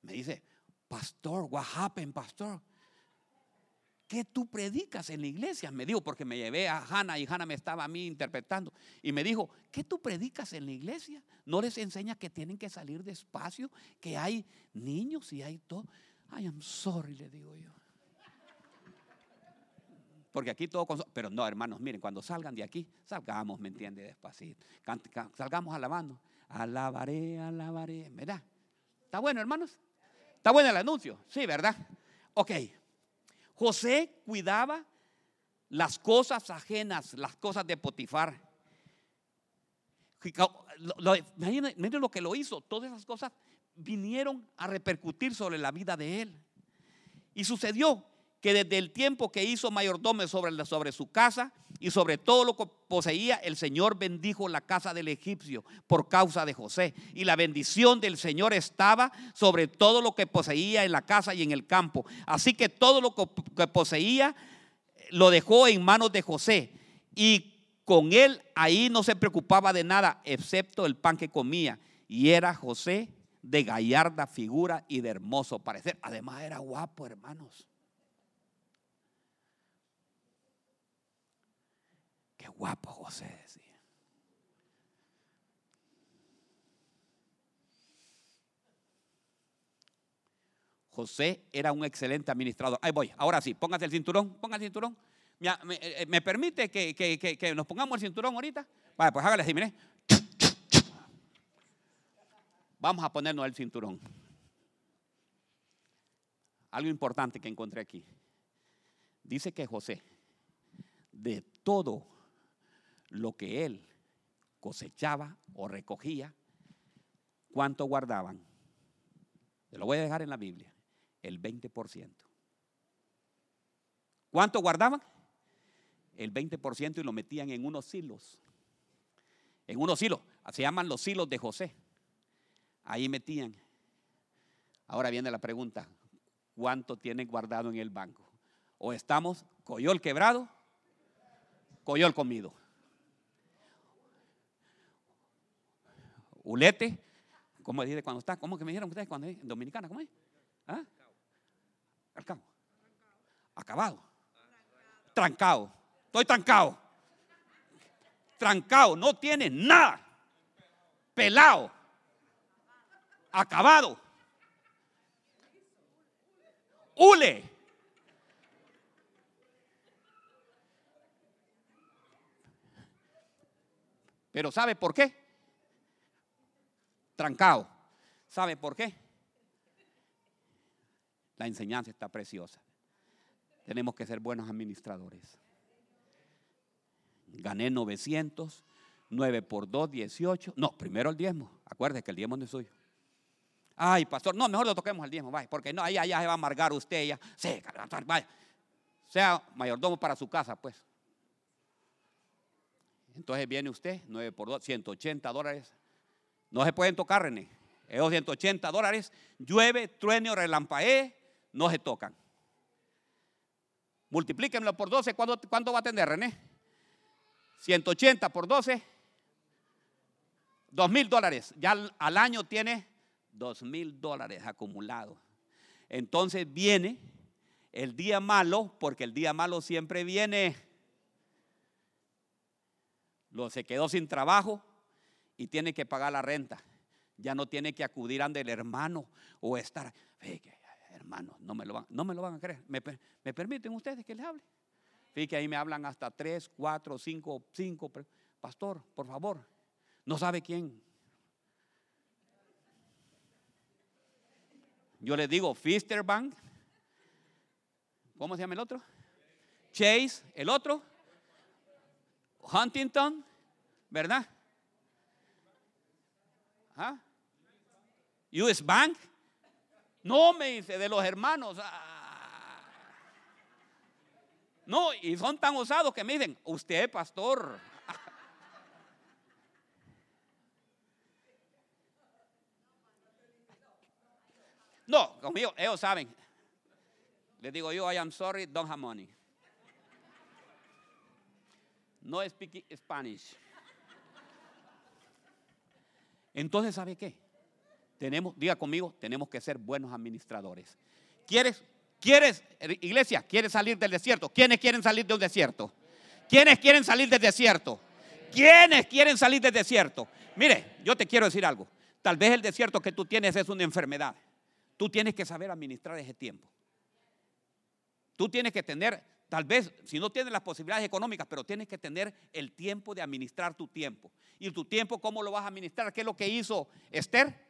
Me dice, Pastor, what happened, Pastor? ¿Qué tú predicas en la iglesia? Me dijo, porque me llevé a Hannah y Hannah me estaba a mí interpretando. Y me dijo, ¿qué tú predicas en la iglesia? ¿No les enseña que tienen que salir despacio? Que hay niños y hay todo. I am sorry, le digo yo. Porque aquí todo, pero no, hermanos, miren, cuando salgan de aquí, salgamos, ¿me entiende? Despacito. Salgamos alabando. Alabaré, alabaré, ¿verdad? ¿Está bueno, hermanos? ¿Está bueno el anuncio? Sí, ¿verdad? Ok. José cuidaba las cosas ajenas, las cosas de Potifar. Miren lo que lo hizo, todas esas cosas vinieron a repercutir sobre la vida de él. Y sucedió que desde el tiempo que hizo mayordomo sobre, sobre su casa y sobre todo lo que poseía, el Señor bendijo la casa del egipcio por causa de José. Y la bendición del Señor estaba sobre todo lo que poseía en la casa y en el campo. Así que todo lo que poseía lo dejó en manos de José. Y con él ahí no se preocupaba de nada, excepto el pan que comía. Y era José de gallarda figura y de hermoso parecer. Además era guapo, hermanos. Qué guapo José decía. José era un excelente administrador. Ahí voy, ahora sí, póngase el cinturón, póngase el cinturón. ¿Me, eh, me, permite que, que, que, nos pongamos el cinturón ahorita? Vale, pues hágale así, mire. Vamos a ponernos el cinturón. Algo importante que encontré aquí. Dice que José, de todo lo que él cosechaba o recogía, ¿cuánto guardaban? Te lo voy a dejar en la Biblia. El 20%. ¿Cuánto guardaban? El 20% y lo metían en unos hilos. En unos hilos. Se llaman los hilos de José. Ahí metían. Ahora viene la pregunta, ¿cuánto tienen guardado en el banco? ¿O estamos coyol quebrado, coyol comido? Ulete, ¿cómo dice cuando está? ¿Cómo que me dijeron ustedes cuando es Dominicana? ¿Cómo es? ¿Ah? Al Acabado. Trancado. Estoy trancado. Trancado. No tiene nada. Pelado acabado. hule. Pero ¿sabe por qué? Trancado. ¿Sabe por qué? La enseñanza está preciosa. Tenemos que ser buenos administradores. Gané 900, 9 por 2, 18. No, primero el diezmo. Acuérdese que el diezmo no es suyo. Ay, pastor, no, mejor lo toquemos el diezmo, vaya, porque no, allá, ya se va a amargar usted, ya. Sí, vaya. Sea mayordomo para su casa, pues. Entonces viene usted, 9 por 2, 180 dólares. No se pueden tocar, René. Esos 180 dólares, llueve, truene o no se tocan. Multiplíquenlo por 12, ¿cuánto, ¿cuánto va a tener, René? 180 por 12, 2 mil dólares. Ya al, al año tiene 2 mil dólares acumulados. Entonces viene el día malo, porque el día malo siempre viene. Lo se quedó sin trabajo y tiene que pagar la renta. Ya no tiene que acudir ante el hermano o estar. hermano, no me lo van, no me lo van a creer. ¿Me, permiten ustedes que les hable? Fíjate, ahí me hablan hasta tres, cuatro, cinco, cinco. Pastor, por favor, no sabe quién. Yo les digo, Fister Bank. ¿Cómo se llama el otro? Chase, el otro. Huntington, ¿verdad? ¿Ah? US Bank. No, me dice, de los hermanos. Ah. No, y son tan osados que me dicen, usted, pastor. No, conmigo, ellos saben. Les digo yo, I am sorry, don't have money. No speak Spanish. Entonces, ¿sabe qué? Tenemos, diga conmigo, tenemos que ser buenos administradores. ¿Quieres, quieres, iglesia, quieres salir del desierto? ¿Quiénes quieren salir del desierto? ¿Quiénes quieren salir del desierto? ¿Quiénes quieren salir del desierto? Mire, yo te quiero decir algo. Tal vez el desierto que tú tienes es una enfermedad. Tú tienes que saber administrar ese tiempo. Tú tienes que tener Tal vez, si no tienes las posibilidades económicas, pero tienes que tener el tiempo de administrar tu tiempo. ¿Y tu tiempo cómo lo vas a administrar? ¿Qué es lo que hizo Esther?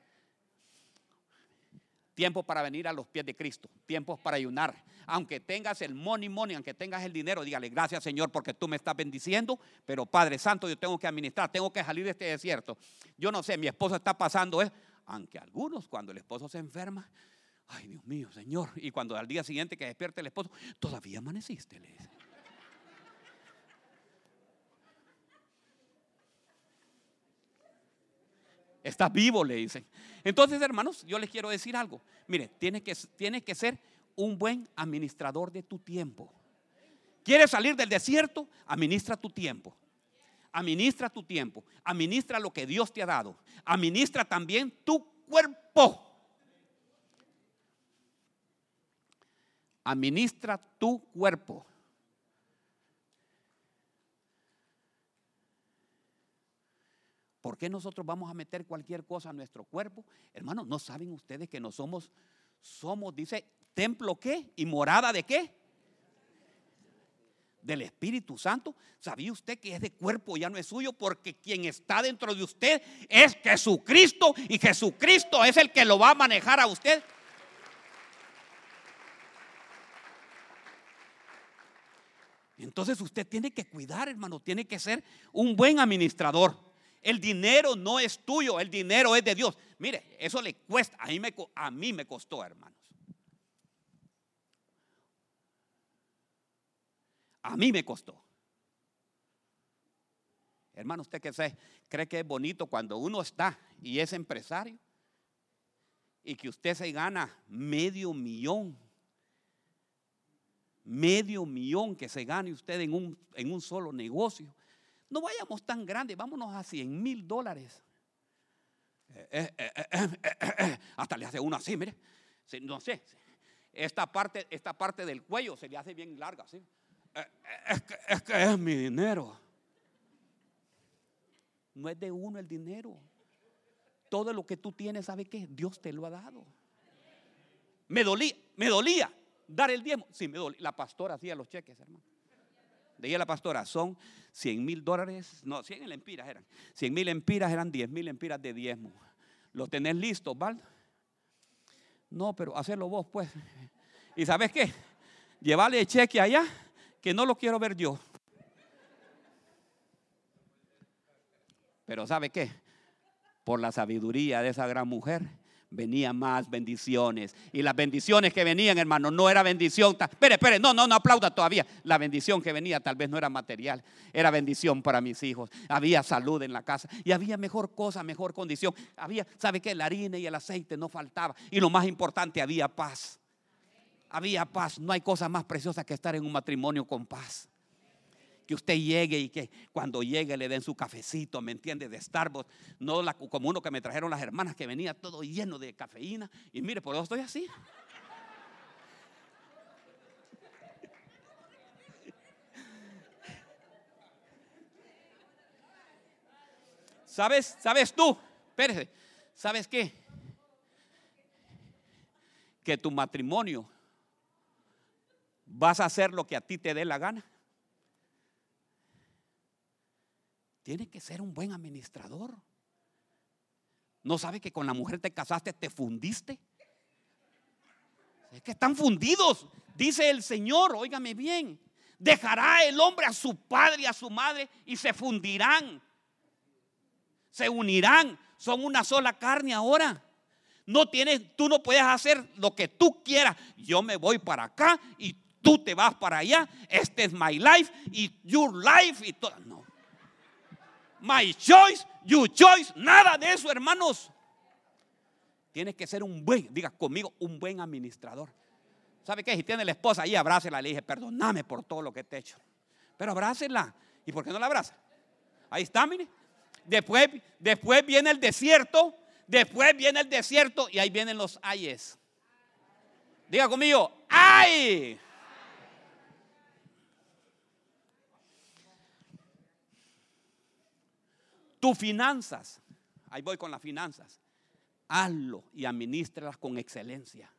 Tiempo para venir a los pies de Cristo, tiempos para ayunar. Aunque tengas el money, money, aunque tengas el dinero, dígale gracias Señor porque tú me estás bendiciendo, pero Padre Santo, yo tengo que administrar, tengo que salir de este desierto. Yo no sé, mi esposo está pasando, ¿eh? aunque algunos cuando el esposo se enferma, Ay, Dios mío, Señor. Y cuando al día siguiente que despierte el esposo, todavía amaneciste, le dice. Estás vivo, le dicen. Entonces, hermanos, yo les quiero decir algo. Mire, tienes que, tienes que ser un buen administrador de tu tiempo. ¿Quieres salir del desierto? Administra tu tiempo. Administra tu tiempo. Administra lo que Dios te ha dado. Administra también tu cuerpo. Administra tu cuerpo. ¿Por qué nosotros vamos a meter cualquier cosa a nuestro cuerpo? Hermanos, ¿no saben ustedes que no somos, somos, dice, templo qué? ¿Y morada de qué? Del Espíritu Santo. ¿Sabía usted que es de cuerpo ya no es suyo? Porque quien está dentro de usted es Jesucristo y Jesucristo es el que lo va a manejar a usted. Entonces usted tiene que cuidar, hermano, tiene que ser un buen administrador. El dinero no es tuyo, el dinero es de Dios. Mire, eso le cuesta, a mí me, a mí me costó, hermanos. A mí me costó. Hermano, usted que se cree que es bonito cuando uno está y es empresario y que usted se gana medio millón medio millón que se gane usted en un, en un solo negocio. No vayamos tan grande, vámonos a 100 mil dólares. Eh, eh, eh, hasta le hace uno así, mire. No sé, esta parte, esta parte del cuello se le hace bien larga, ¿sí? Es que, es que es mi dinero. No es de uno el dinero. Todo lo que tú tienes, ¿sabe qué? Dios te lo ha dado. Me dolía, me dolía dar el diezmo. Sí, me. La pastora hacía los cheques, hermano. Decía la pastora, son 100 mil dólares, no, 100 empiras eran. 100 mil empiras eran 10 mil empiras de diezmo. ¿Lo tenés listo, ¿vale? No, pero hacerlo vos, pues. ¿Y sabes qué? Llevarle el cheque allá, que no lo quiero ver yo. Pero ¿sabe qué? Por la sabiduría de esa gran mujer, venían más bendiciones. Y las bendiciones que venían, hermano, no era bendición. Espere, espere, no, no, no aplauda todavía. La bendición que venía tal vez no era material, era bendición para mis hijos. Había salud en la casa y había mejor cosa, mejor condición. Había, ¿sabe qué? La harina y el aceite no faltaba. Y lo más importante, había paz. Había paz. No hay cosa más preciosa que estar en un matrimonio con paz que usted llegue y que cuando llegue le den su cafecito, ¿me entiende? De Starbucks, no como uno que me trajeron las hermanas que venía todo lleno de cafeína. Y mire, por eso estoy así. ¿Sabes? ¿Sabes tú? Espérese. ¿Sabes qué? Que tu matrimonio vas a hacer lo que a ti te dé la gana. Tiene que ser un buen administrador. ¿No sabe que con la mujer te casaste, te fundiste? Es que están fundidos, dice el Señor, óigame bien. Dejará el hombre a su padre y a su madre y se fundirán. Se unirán, son una sola carne ahora. No tienes, tú no puedes hacer lo que tú quieras. Yo me voy para acá y tú te vas para allá. Este es my life y your life y todo. No my choice, you choice, nada de eso, hermanos. Tienes que ser un buen, diga conmigo, un buen administrador. ¿Sabe qué? Si tiene la esposa ahí, abrácela. Le dije, perdóname por todo lo que te he hecho. Pero abrácela. ¿Y por qué no la abraza? Ahí está, mire. Después, después viene el desierto. Después viene el desierto y ahí vienen los ayes. Diga conmigo, ay. Tus finanzas, ahí voy con las finanzas, hazlo y administralas con excelencia.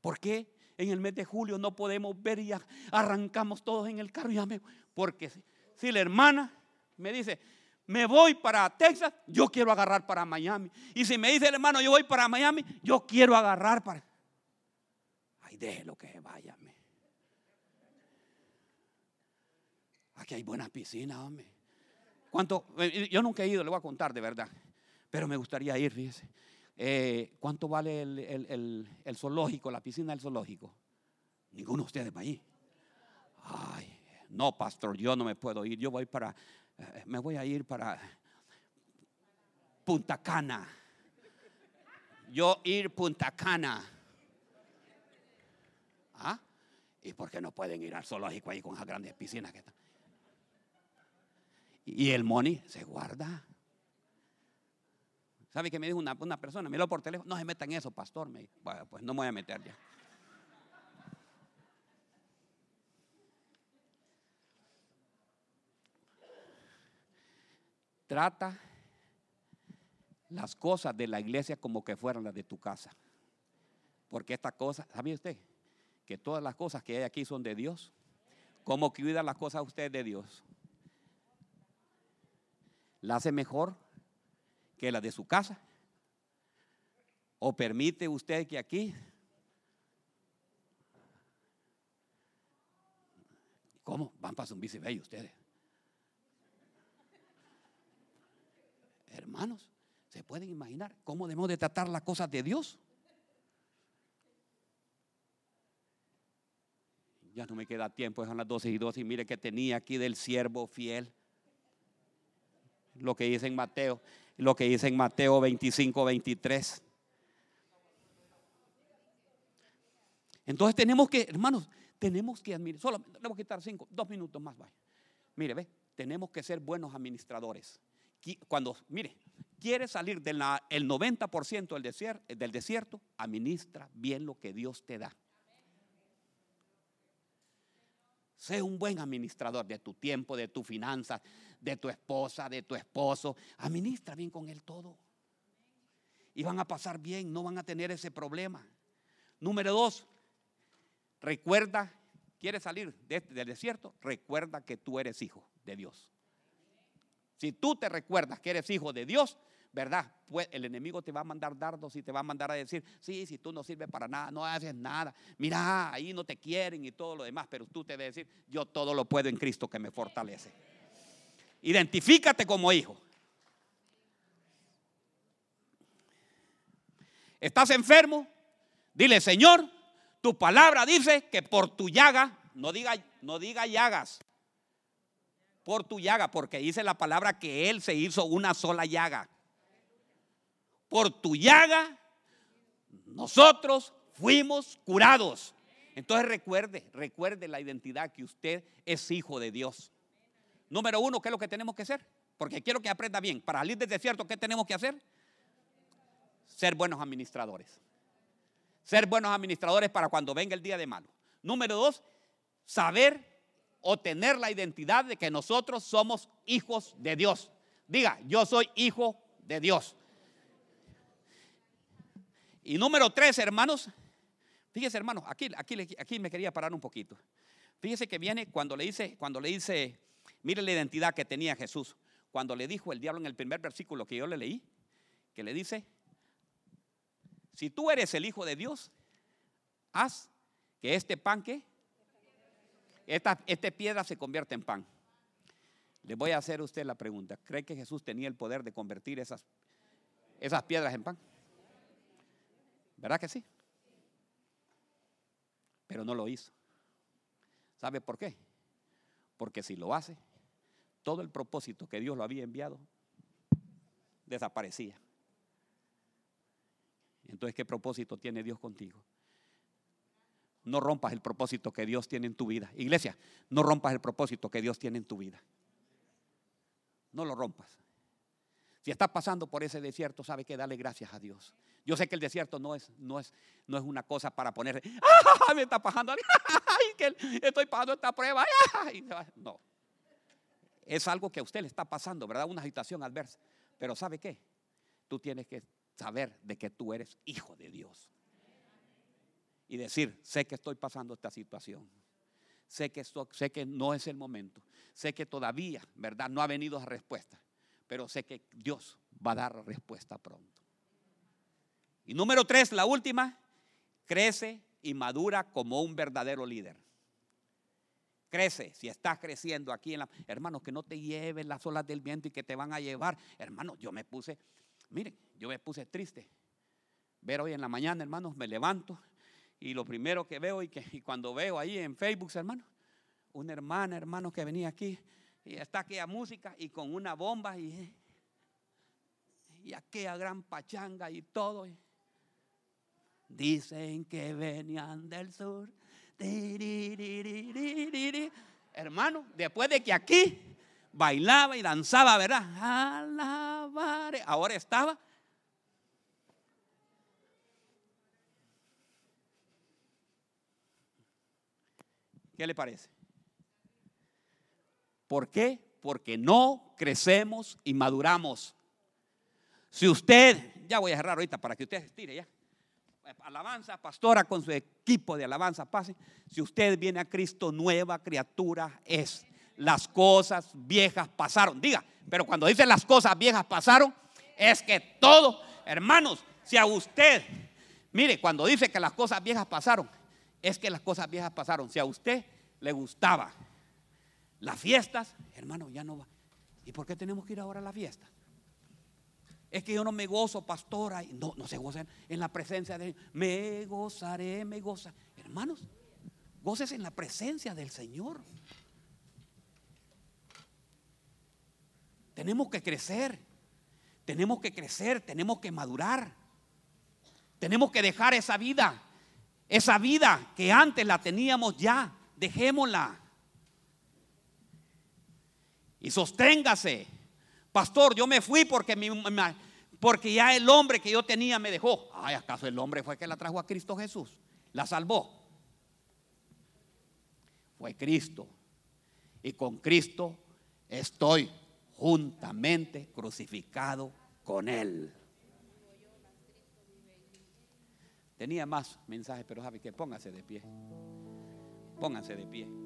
¿Por qué en el mes de julio no podemos ver y arrancamos todos en el carro? Y me, porque si la hermana me dice, me voy para Texas, yo quiero agarrar para Miami. Y si me dice el hermano, yo voy para Miami, yo quiero agarrar para... Ay, déjelo que vaya. Aquí hay buena piscina, hombre. ¿Cuánto? Eh, yo nunca he ido, le voy a contar de verdad. Pero me gustaría ir, fíjese. Eh, ¿Cuánto vale el, zoológico, la piscina del zoológico? Ninguno de ustedes va ahí. Ay, no, pastor, yo no me puedo ir. Yo voy para, eh, me voy a ir para Punta Cana. Yo ir Punta Cana. ¿Ah? ¿Y por qué no pueden ir al zoológico ahí con esas grandes piscinas que están? Y el money se guarda. ¿Sabe qué me dijo una, persona? Me por teléfono. No se meta en eso, pastor. Me bueno, pues no me voy a meter ya. Trata las cosas de la iglesia como que fueran las de tu casa. Porque estas cosas, ¿sabía usted? Que todas las cosas que hay aquí son de Dios. ¿Cómo cuida las cosas usted de Dios? La hace mejor que la de su casa? ¿O permite usted que aquí ¿Cómo? Van para un bello ustedes. Hermanos, ¿se pueden imaginar cómo debemos de tratar las cosas de Dios? Ya no me queda tiempo, son las 12 y 12 y mire que tenía aquí del siervo fiel lo que dice en Mateo, lo que dice en Mateo 25, 23. Entonces tenemos que, hermanos, tenemos que admirar, solo voy a quitar cinco, dos minutos más, vaya. Mire, ve, tenemos que ser buenos administradores. Cuando, mire, quiere salir del 90% del desierto, del desierto, administra bien lo que Dios te da. Sé un buen administrador de tu tiempo, de tus finanzas, de tu esposa, de tu esposo. Administra bien con él todo. Y van a pasar bien, no van a tener ese problema. Número dos, recuerda, ¿quieres salir este, del desierto? Recuerda que tú eres hijo de Dios. Si tú te recuerdas que eres hijo de Dios, ¿verdad? Pues el enemigo te va a mandar dardos y te va a mandar a decir, sí, si tú no sirves para nada, no haces nada, mira, ahí no te quieren y todo lo demás, pero tú te debes decir, yo todo lo puedo en Cristo que me fortalece. Identifícate como hijo. ¿Estás enfermo? Dile, Señor, tu palabra dice que por tu llaga, no diga, no diga llagas, por tu llaga, porque dice la palabra que Él se hizo una sola llaga. Por tu llaga, nosotros fuimos curados. Entonces recuerde, recuerde la identidad que usted es hijo de Dios. Número uno, ¿qué es lo que tenemos que hacer? Porque quiero que aprenda bien. Para salir del desierto, ¿qué tenemos que hacer? ser buenos administradores. Ser buenos administradores para cuando venga el día de malo. Número dos, saber o tener la identidad de que nosotros somos hijos de Dios. Diga, yo soy hijo de Dios. Y número tres, hermanos, fíjese hermanos, aquí, aquí, aquí me quería parar un poquito. Fíjese que viene cuando le dice, cuando le dice, mire la identidad que tenía Jesús. Cuando le dijo el diablo en el primer versículo que yo le leí, que le dice, si tú eres el Hijo de Dios, haz que este pan que esta, piedra se convierta en pan. Le voy a hacer a usted la pregunta. ¿Cree que Jesús tenía el poder de convertir esas, esas piedras en pan? ¿Verdad que sí? Pero no lo hizo. ¿Sabe por qué? Porque si lo hace, todo el propósito que Dios lo había enviado desaparecía. Entonces, ¿qué propósito tiene Dios contigo? No rompas el propósito que Dios tiene en tu vida. Iglesia, no rompas el propósito que Dios tiene en tu vida. No lo rompas. Si estás pasando por ese desierto, sabe que dale gracias a Dios. Yo sé que el desierto no es, no es, no es una cosa para poner, ¡Ah, me está pasando, ¡Ay, que estoy pasando esta prueba. No. Es algo que a usted le está pasando, ¿verdad? Una situación adversa. Pero ¿sabe qué? Tú tienes que saber de que tú eres hijo de Dios. Y decir, sé que estoy pasando esta situación. Sé que, esto, sé que no es el momento. Sé que todavía, ¿verdad? No ha venido la respuesta. Pero sé que Dios va a dar respuesta pronto. Y número tres, la última, crece y madura como un verdadero líder. Crece, si estás creciendo aquí en la... Hermanos, que no te lleven las olas del viento y que te van a llevar. Hermanos, yo me puse, Miren, yo me puse triste. Ver hoy en la mañana, hermanos, me levanto y lo primero que veo y, que, cuando veo ahí en Facebook, hermano, una hermana, hermano, que venía aquí y está aquella música y con una bomba y, y aquella gran pachanga y todo. Dicen que venían del sur. Hermano, después de que aquí bailaba y danzaba, ¿verdad? Alabaré. Ahora estaba. ¿Qué le parece? ¿Por qué? Porque no crecemos y maduramos. Si usted, ya voy a cerrar ahorita para que usted estire ya. Alabanza, pastora con su equipo de alabanza, pase. Si usted viene a Cristo, nueva criatura es las cosas viejas pasaron. Diga, pero cuando dice las cosas viejas pasaron, es que todo, hermanos, si a usted, mire, cuando dice que las cosas viejas pasaron, es que las cosas viejas pasaron. Si a usted le gustaba las fiestas, hermano, ya no va. ¿Y por qué tenemos que ir ahora a la fiesta? Es que yo no me gozo, pastora. No, no se gozan en la presencia de Me gozaré, me goza. Hermanos, goces en la presencia del Señor. Tenemos que crecer, tenemos que crecer, tenemos que madurar. Tenemos que dejar esa vida, esa vida que antes la teníamos ya, dejémosla. Y sosténgase. Pastor, yo me fui porque, mi, porque ya el hombre que yo tenía me dejó. Ay, ¿acaso el hombre fue que la trajo a Cristo Jesús? La salvó. Fue Cristo. Y con Cristo estoy juntamente crucificado con Él. Tenía más mensajes, pero sabe que póngase de pie. Pónganse de pie.